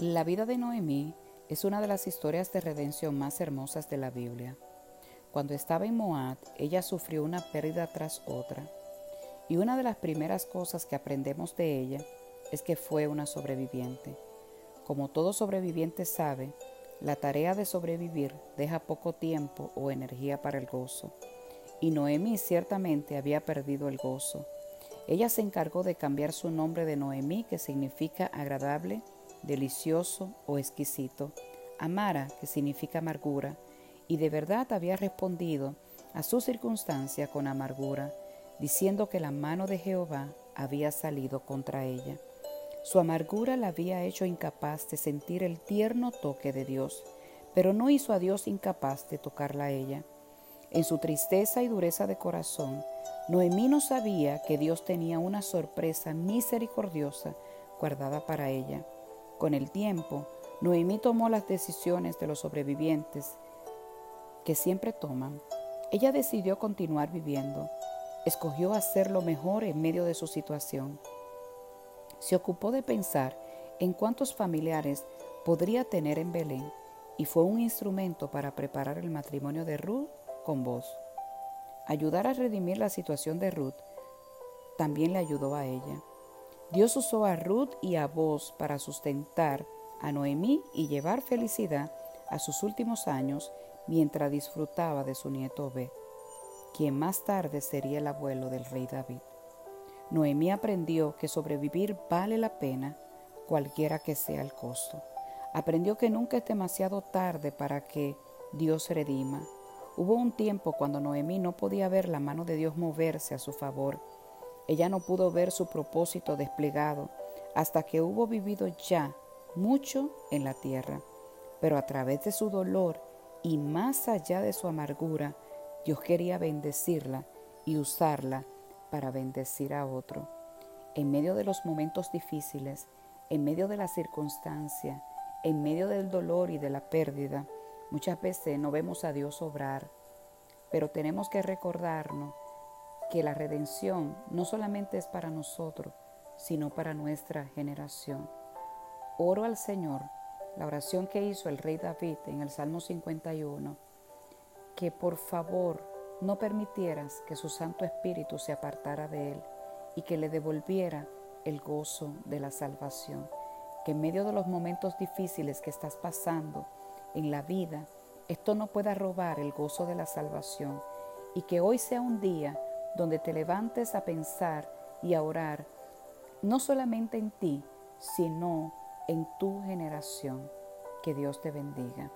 La vida de Noemí es una de las historias de redención más hermosas de la Biblia. Cuando estaba en Moab, ella sufrió una pérdida tras otra. Y una de las primeras cosas que aprendemos de ella es que fue una sobreviviente. Como todo sobreviviente sabe, la tarea de sobrevivir deja poco tiempo o energía para el gozo. Y Noemí ciertamente había perdido el gozo. Ella se encargó de cambiar su nombre de Noemí, que significa agradable, delicioso o exquisito, Amara, que significa amargura, y de verdad había respondido a su circunstancia con amargura, diciendo que la mano de Jehová había salido contra ella. Su amargura la había hecho incapaz de sentir el tierno toque de Dios, pero no hizo a Dios incapaz de tocarla a ella. En su tristeza y dureza de corazón, Noemí no sabía que Dios tenía una sorpresa misericordiosa guardada para ella. Con el tiempo, Noemí tomó las decisiones de los sobrevivientes que siempre toman. Ella decidió continuar viviendo. Escogió hacer lo mejor en medio de su situación. Se ocupó de pensar en cuántos familiares podría tener en Belén y fue un instrumento para preparar el matrimonio de Ruth con vos. Ayudar a redimir la situación de Ruth también le ayudó a ella. Dios usó a Ruth y a vos para sustentar a Noemí y llevar felicidad a sus últimos años mientras disfrutaba de su nieto Obed, quien más tarde sería el abuelo del rey David. Noemí aprendió que sobrevivir vale la pena cualquiera que sea el costo. Aprendió que nunca es demasiado tarde para que Dios redima. Hubo un tiempo cuando Noemí no podía ver la mano de Dios moverse a su favor ella no pudo ver su propósito desplegado hasta que hubo vivido ya mucho en la tierra. Pero a través de su dolor y más allá de su amargura, Dios quería bendecirla y usarla para bendecir a otro. En medio de los momentos difíciles, en medio de la circunstancia, en medio del dolor y de la pérdida, muchas veces no vemos a Dios obrar, pero tenemos que recordarnos que la redención no solamente es para nosotros, sino para nuestra generación. Oro al Señor, la oración que hizo el rey David en el Salmo 51, que por favor no permitieras que su Santo Espíritu se apartara de él y que le devolviera el gozo de la salvación. Que en medio de los momentos difíciles que estás pasando en la vida, esto no pueda robar el gozo de la salvación y que hoy sea un día donde te levantes a pensar y a orar, no solamente en ti, sino en tu generación. Que Dios te bendiga.